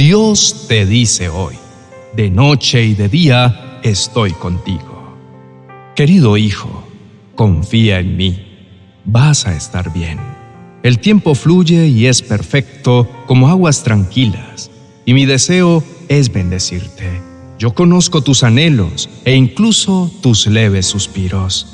Dios te dice hoy, de noche y de día estoy contigo. Querido hijo, confía en mí, vas a estar bien. El tiempo fluye y es perfecto como aguas tranquilas, y mi deseo es bendecirte. Yo conozco tus anhelos e incluso tus leves suspiros.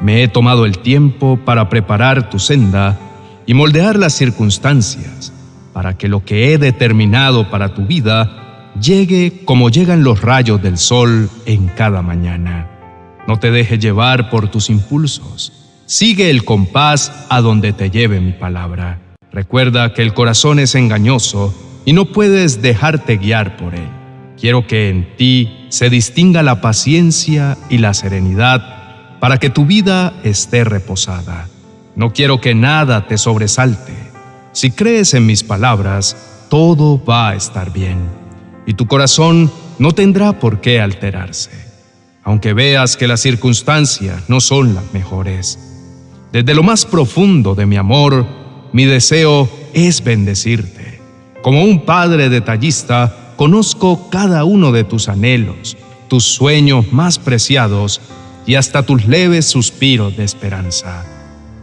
Me he tomado el tiempo para preparar tu senda y moldear las circunstancias para que lo que he determinado para tu vida llegue como llegan los rayos del sol en cada mañana. No te dejes llevar por tus impulsos. Sigue el compás a donde te lleve mi palabra. Recuerda que el corazón es engañoso y no puedes dejarte guiar por él. Quiero que en ti se distinga la paciencia y la serenidad para que tu vida esté reposada. No quiero que nada te sobresalte. Si crees en mis palabras, todo va a estar bien, y tu corazón no tendrá por qué alterarse, aunque veas que las circunstancias no son las mejores. Desde lo más profundo de mi amor, mi deseo es bendecirte. Como un padre detallista, conozco cada uno de tus anhelos, tus sueños más preciados y hasta tus leves suspiros de esperanza.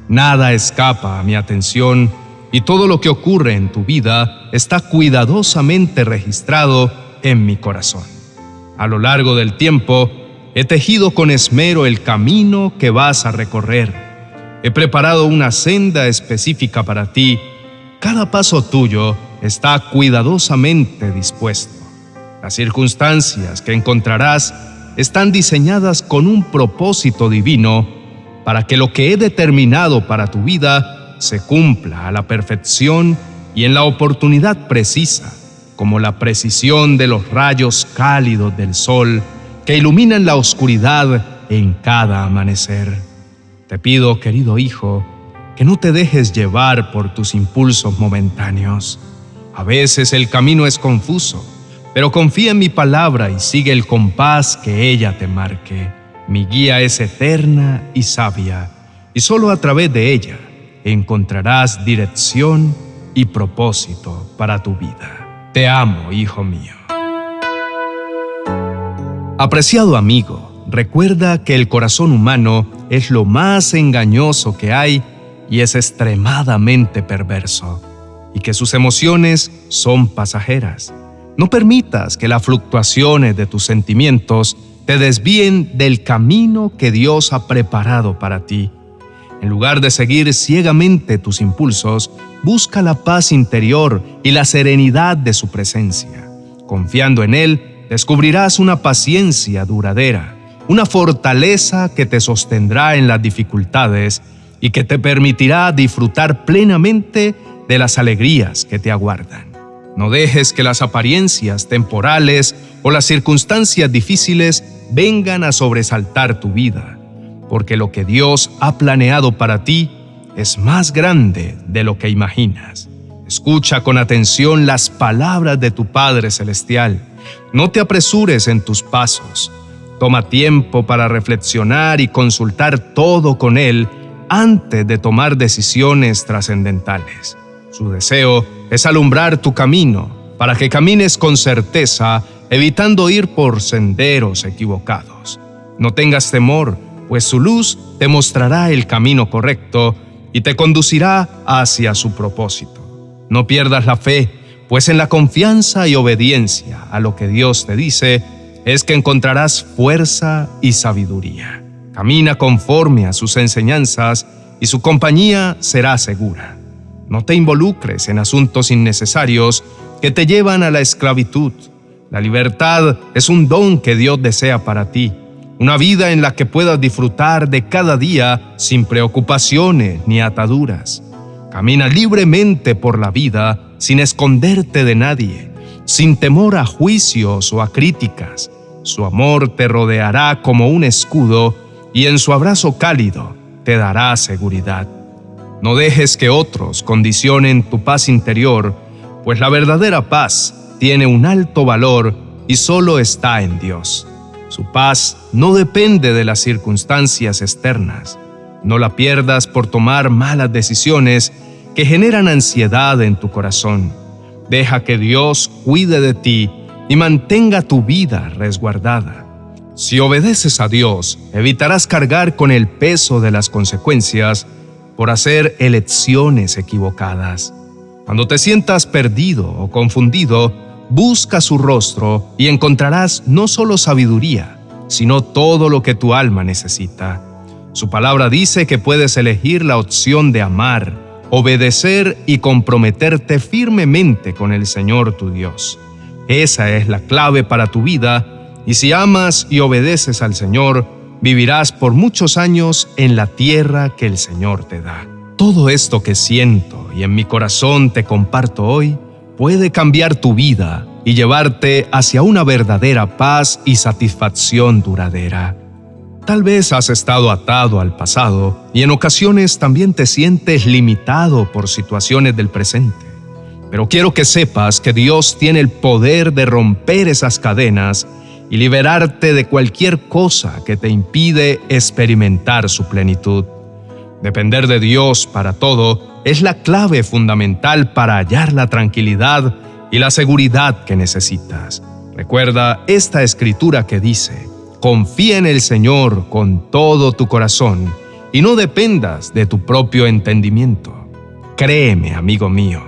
Nada escapa a mi atención y todo lo que ocurre en tu vida está cuidadosamente registrado en mi corazón. A lo largo del tiempo, he tejido con esmero el camino que vas a recorrer. He preparado una senda específica para ti. Cada paso tuyo está cuidadosamente dispuesto. Las circunstancias que encontrarás están diseñadas con un propósito divino para que lo que he determinado para tu vida se cumpla a la perfección y en la oportunidad precisa, como la precisión de los rayos cálidos del sol que iluminan la oscuridad en cada amanecer. Te pido, querido hijo, que no te dejes llevar por tus impulsos momentáneos. A veces el camino es confuso pero confía en mi palabra y sigue el compás que ella te marque. Mi guía es eterna y sabia, y solo a través de ella encontrarás dirección y propósito para tu vida. Te amo, hijo mío. Apreciado amigo, recuerda que el corazón humano es lo más engañoso que hay y es extremadamente perverso, y que sus emociones son pasajeras. No permitas que las fluctuaciones de tus sentimientos te desvíen del camino que Dios ha preparado para ti. En lugar de seguir ciegamente tus impulsos, busca la paz interior y la serenidad de su presencia. Confiando en Él, descubrirás una paciencia duradera, una fortaleza que te sostendrá en las dificultades y que te permitirá disfrutar plenamente de las alegrías que te aguardan. No dejes que las apariencias temporales o las circunstancias difíciles vengan a sobresaltar tu vida, porque lo que Dios ha planeado para ti es más grande de lo que imaginas. Escucha con atención las palabras de tu Padre Celestial. No te apresures en tus pasos. Toma tiempo para reflexionar y consultar todo con Él antes de tomar decisiones trascendentales. Su deseo es alumbrar tu camino para que camines con certeza, evitando ir por senderos equivocados. No tengas temor, pues su luz te mostrará el camino correcto y te conducirá hacia su propósito. No pierdas la fe, pues en la confianza y obediencia a lo que Dios te dice es que encontrarás fuerza y sabiduría. Camina conforme a sus enseñanzas y su compañía será segura. No te involucres en asuntos innecesarios que te llevan a la esclavitud. La libertad es un don que Dios desea para ti, una vida en la que puedas disfrutar de cada día sin preocupaciones ni ataduras. Camina libremente por la vida sin esconderte de nadie, sin temor a juicios o a críticas. Su amor te rodeará como un escudo y en su abrazo cálido te dará seguridad. No dejes que otros condicionen tu paz interior, pues la verdadera paz tiene un alto valor y solo está en Dios. Su paz no depende de las circunstancias externas. No la pierdas por tomar malas decisiones que generan ansiedad en tu corazón, Deja que Dios cuide de ti y mantenga tu vida resguardada. Si obedeces a Dios, evitarás cargar con el peso de las consecuencias por hacer elecciones equivocadas. Cuando te sientas perdido o confundido, busca su rostro y encontrarás no solo sabiduría, sino todo lo que tu alma necesita. Su palabra dice que puedes elegir la opción de amar, obedecer y comprometerte firmemente con el Señor tu Dios. Esa es la clave para tu vida y si amas y obedeces al Señor, vivirás por muchos años en la tierra que el Señor te da. Todo esto que siento y en mi corazón te comparto hoy puede cambiar tu vida y llevarte hacia una verdadera paz y satisfacción duradera. Tal vez has estado atado al pasado y en ocasiones también te sientes limitado por situaciones del presente. Pero quiero que sepas que Dios tiene el poder de romper esas cadenas y liberarte de cualquier cosa que te impide experimentar su plenitud. Depender de Dios para todo es la clave fundamental para hallar la tranquilidad y la seguridad que necesitas. Recuerda esta escritura que dice, confía en el Señor con todo tu corazón y no dependas de tu propio entendimiento. Créeme, amigo mío,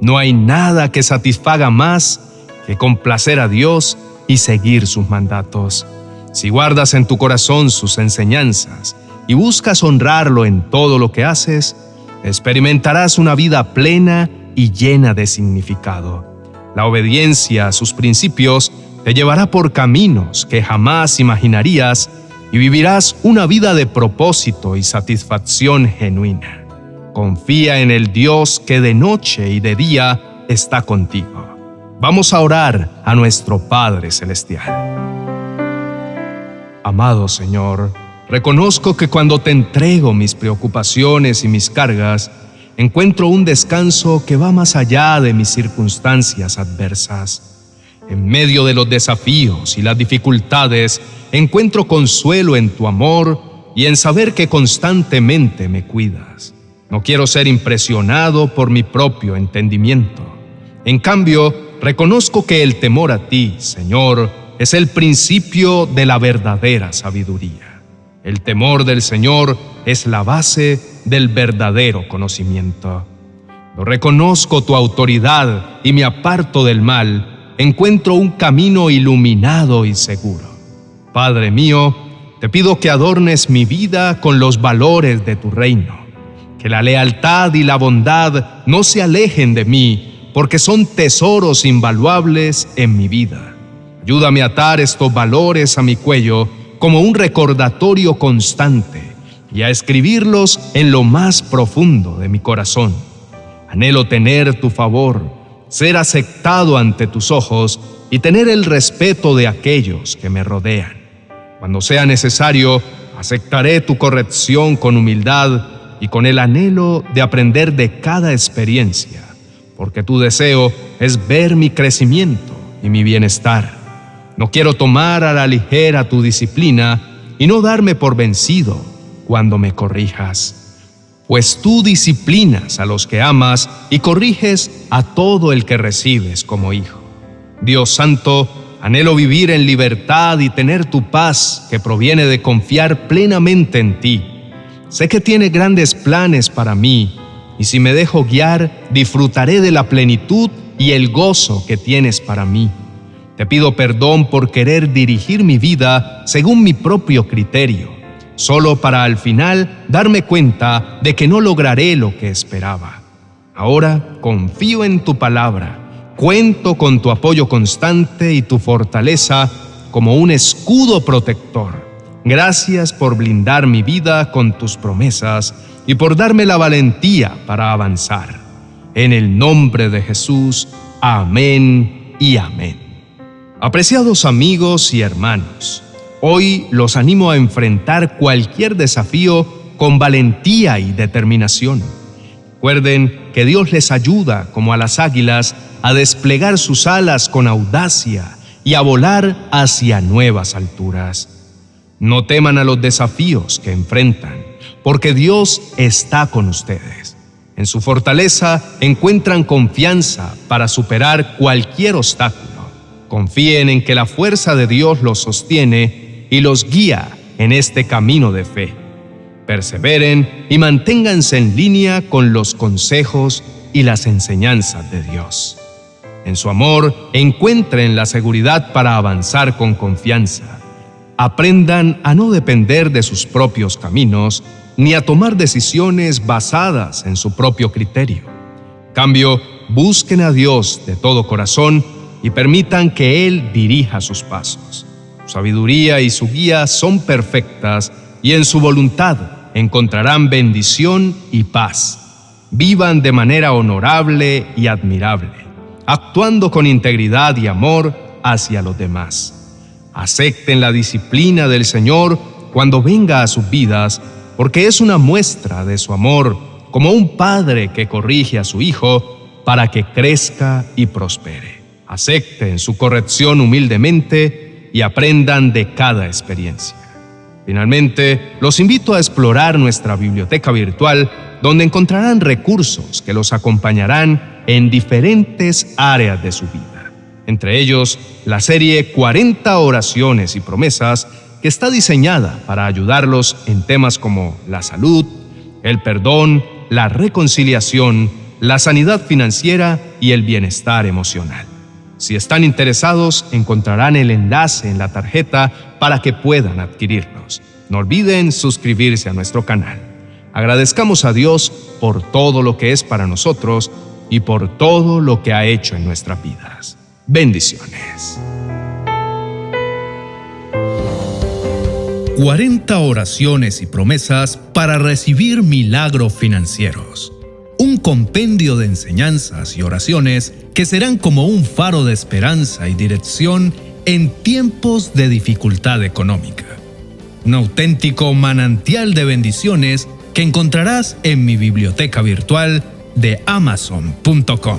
no hay nada que satisfaga más que complacer a Dios y seguir sus mandatos. Si guardas en tu corazón sus enseñanzas y buscas honrarlo en todo lo que haces, experimentarás una vida plena y llena de significado. La obediencia a sus principios te llevará por caminos que jamás imaginarías y vivirás una vida de propósito y satisfacción genuina. Confía en el Dios que de noche y de día está contigo. Vamos a orar a nuestro Padre Celestial. Amado Señor, reconozco que cuando te entrego mis preocupaciones y mis cargas, encuentro un descanso que va más allá de mis circunstancias adversas. En medio de los desafíos y las dificultades, encuentro consuelo en tu amor y en saber que constantemente me cuidas. No quiero ser impresionado por mi propio entendimiento. En cambio, reconozco que el temor a ti, Señor, es el principio de la verdadera sabiduría. El temor del Señor es la base del verdadero conocimiento. Lo reconozco tu autoridad y me aparto del mal, encuentro un camino iluminado y seguro. Padre mío, te pido que adornes mi vida con los valores de tu reino que la lealtad y la bondad no se alejen de mí, porque son tesoros invaluables en mi vida. Ayúdame a atar estos valores a mi cuello como un recordatorio constante y a escribirlos en lo más profundo de mi corazón. Anhelo tener tu favor, ser aceptado ante tus ojos y tener el respeto de aquellos que me rodean. Cuando sea necesario, aceptaré tu corrección con humildad y con el anhelo de aprender de cada experiencia, porque tu deseo es ver mi crecimiento y mi bienestar. No quiero tomar a la ligera tu disciplina y no darme por vencido cuando me corrijas, pues tú disciplinas a los que amas y corriges a todo el que recibes como hijo. Dios Santo, anhelo vivir en libertad y tener tu paz que proviene de confiar plenamente en ti Sé que tiene grandes planes para mí, y si me dejo guiar, disfrutaré de la plenitud y el gozo que tienes para mí. Te pido perdón por querer dirigir mi vida según mi propio criterio, solo para al final darme cuenta de que no lograré lo que esperaba. Ahora confío en tu palabra, cuento con tu apoyo constante y tu fortaleza como un escudo protector Gracias por blindar mi vida con tus promesas y por darme la valentía para avanzar. En el nombre de Jesús, amén y amén. Apreciados amigos y hermanos, hoy los animo a enfrentar cualquier desafío con valentía y determinación. Recuerden que Dios les ayuda, como a las águilas, a desplegar sus alas con audacia y a volar hacia nuevas alturas. No teman a los desafíos que enfrentan, porque Dios está con ustedes. En su fortaleza encuentran confianza para superar cualquier obstáculo. Confíen en que la fuerza de Dios los sostiene y los guía en este camino de fe. Perseveren y manténganse en línea con los consejos y las enseñanzas de Dios. En su amor encuentren la seguridad para avanzar con confianza. Aprendan a no depender de sus propios caminos ni a tomar decisiones basadas en su propio criterio. Cambio, busquen a Dios de todo corazón y permitan que Él dirija sus pasos. Su sabiduría y su guía son perfectas y en su voluntad encontrarán bendición y paz. Vivan de manera honorable y admirable, actuando con integridad y amor hacia los demás. Acepten la disciplina del Señor cuando venga a sus vidas porque es una muestra de su amor, como un padre que corrige a su hijo para que crezca y prospere. Acepten su corrección humildemente y aprendan de cada experiencia. Finalmente, los invito a explorar nuestra biblioteca virtual, donde encontrarán recursos que los acompañarán en diferentes áreas de su vida. Entre ellos, la serie 40 oraciones y promesas que está diseñada para ayudarlos en temas como la salud, el perdón, la reconciliación, la sanidad financiera y el bienestar emocional. Si están interesados, encontrarán el enlace en la tarjeta para que puedan adquirirlos. No olviden suscribirse a nuestro canal. Agradezcamos a Dios por todo lo que es para nosotros y por todo lo que ha hecho en nuestras vidas. Bendiciones. 40 oraciones y promesas para recibir milagros financieros. Un compendio de enseñanzas y oraciones que serán como un faro de esperanza y dirección en tiempos de dificultad económica. Un auténtico manantial de bendiciones que encontrarás en mi biblioteca virtual de amazon.com.